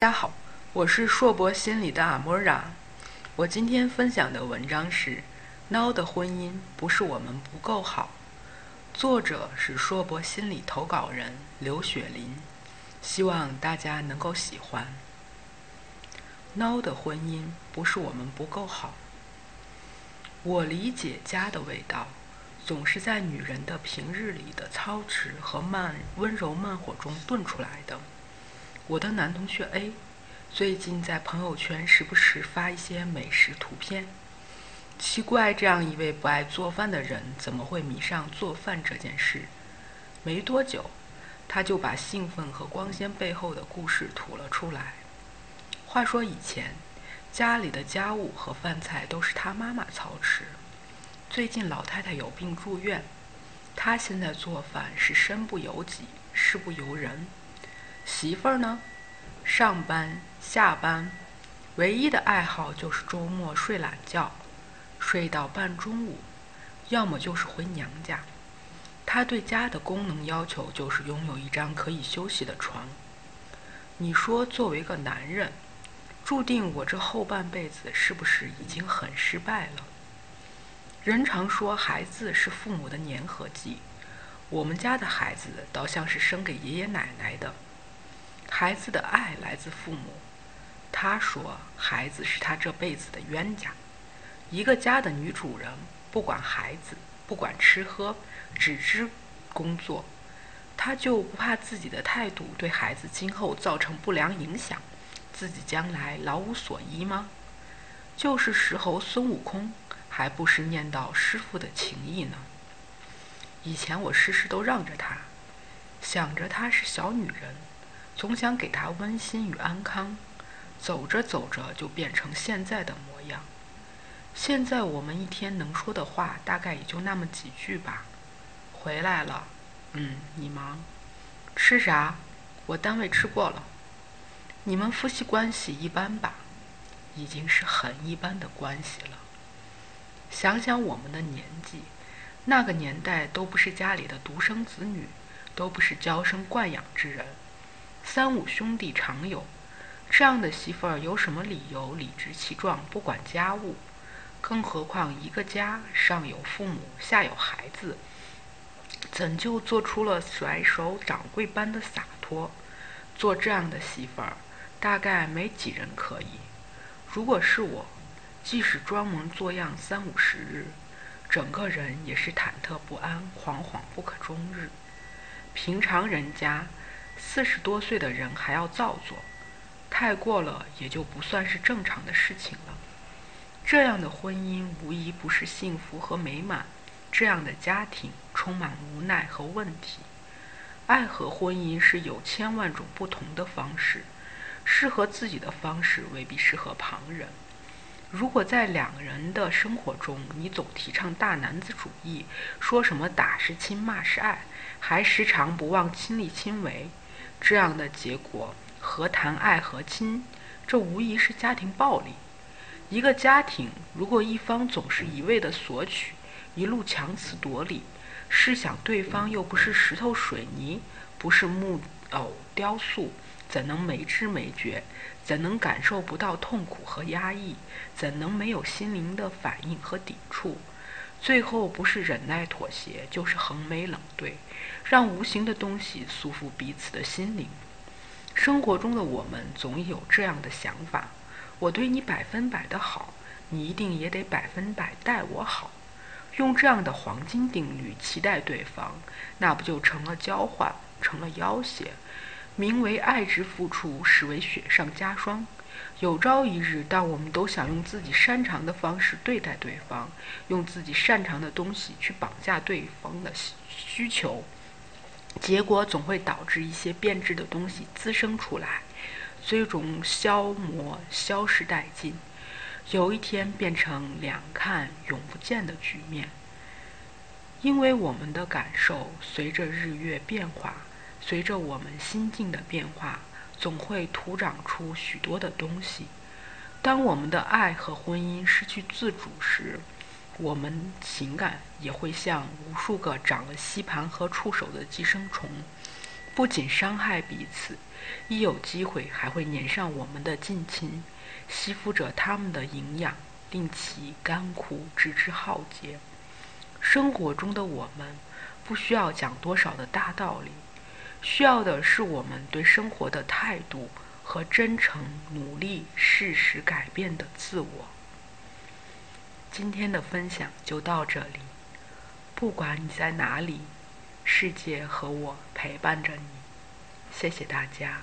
大家好，我是硕博心理的阿莫拉。我今天分享的文章是《孬的婚姻不是我们不够好》，作者是硕博心理投稿人刘雪林，希望大家能够喜欢。孬的婚姻不是我们不够好。我理解家的味道，总是在女人的平日里的操持和慢温柔慢火中炖出来的。我的男同学 A 最近在朋友圈时不时发一些美食图片。奇怪，这样一位不爱做饭的人，怎么会迷上做饭这件事？没多久，他就把兴奋和光鲜背后的故事吐了出来。话说以前，家里的家务和饭菜都是他妈妈操持。最近老太太有病住院，他现在做饭是身不由己，事不由人。媳妇儿呢，上班下班，唯一的爱好就是周末睡懒觉，睡到半中午，要么就是回娘家。他对家的功能要求就是拥有一张可以休息的床。你说，作为一个男人，注定我这后半辈子是不是已经很失败了？人常说孩子是父母的粘合剂，我们家的孩子倒像是生给爷爷奶奶的。孩子的爱来自父母，他说孩子是他这辈子的冤家。一个家的女主人不管孩子，不管吃喝，只知工作，她就不怕自己的态度对孩子今后造成不良影响，自己将来老无所依吗？就是石猴孙悟空，还不是念叨师傅的情谊呢？以前我事事都让着她，想着她是小女人。总想给他温馨与安康，走着走着就变成现在的模样。现在我们一天能说的话大概也就那么几句吧。回来了，嗯，你忙。吃啥？我单位吃过了。你们夫妻关系一般吧？已经是很一般的关系了。想想我们的年纪，那个年代都不是家里的独生子女，都不是娇生惯养之人。三五兄弟常有，这样的媳妇儿有什么理由理直气壮不管家务？更何况一个家上有父母，下有孩子，怎就做出了甩手掌柜般的洒脱？做这样的媳妇儿，大概没几人可以。如果是我，即使装模作样三五十日，整个人也是忐忑不安、惶惶不可终日。平常人家。四十多岁的人还要造作，太过了也就不算是正常的事情了。这样的婚姻无疑不是幸福和美满，这样的家庭充满无奈和问题。爱和婚姻是有千万种不同的方式，适合自己的方式未必适合旁人。如果在两个人的生活中，你总提倡大男子主义，说什么打是亲，骂是爱，还时常不忘亲力亲为。这样的结果何谈爱和亲？这无疑是家庭暴力。一个家庭如果一方总是一味的索取，一路强词夺理，试想对方又不是石头水泥，不是木偶雕塑，怎能没知没觉？怎能感受不到痛苦和压抑？怎能没有心灵的反应和抵触？最后不是忍耐妥协，就是横眉冷对，让无形的东西束缚彼此的心灵。生活中的我们总有这样的想法：我对你百分百的好，你一定也得百分百待我好。用这样的黄金定律期待对方，那不就成了交换，成了要挟？名为爱之付出，实为雪上加霜。有朝一日，当我们都想用自己擅长的方式对待对方，用自己擅长的东西去绑架对方的需求，结果总会导致一些变质的东西滋生出来，最终消磨、消失殆尽。有一天，变成两看永不见的局面。因为我们的感受随着日月变化，随着我们心境的变化。总会徒长出许多的东西。当我们的爱和婚姻失去自主时，我们情感也会像无数个长了吸盘和触手的寄生虫，不仅伤害彼此，一有机会还会粘上我们的近亲，吸附着他们的营养，令其干枯，直至浩劫。生活中的我们，不需要讲多少的大道理，需要的是我们对生活的态度和真诚、努力、适时改变的自我。今天的分享就到这里，不管你在哪里，世界和我陪伴着你。谢谢大家。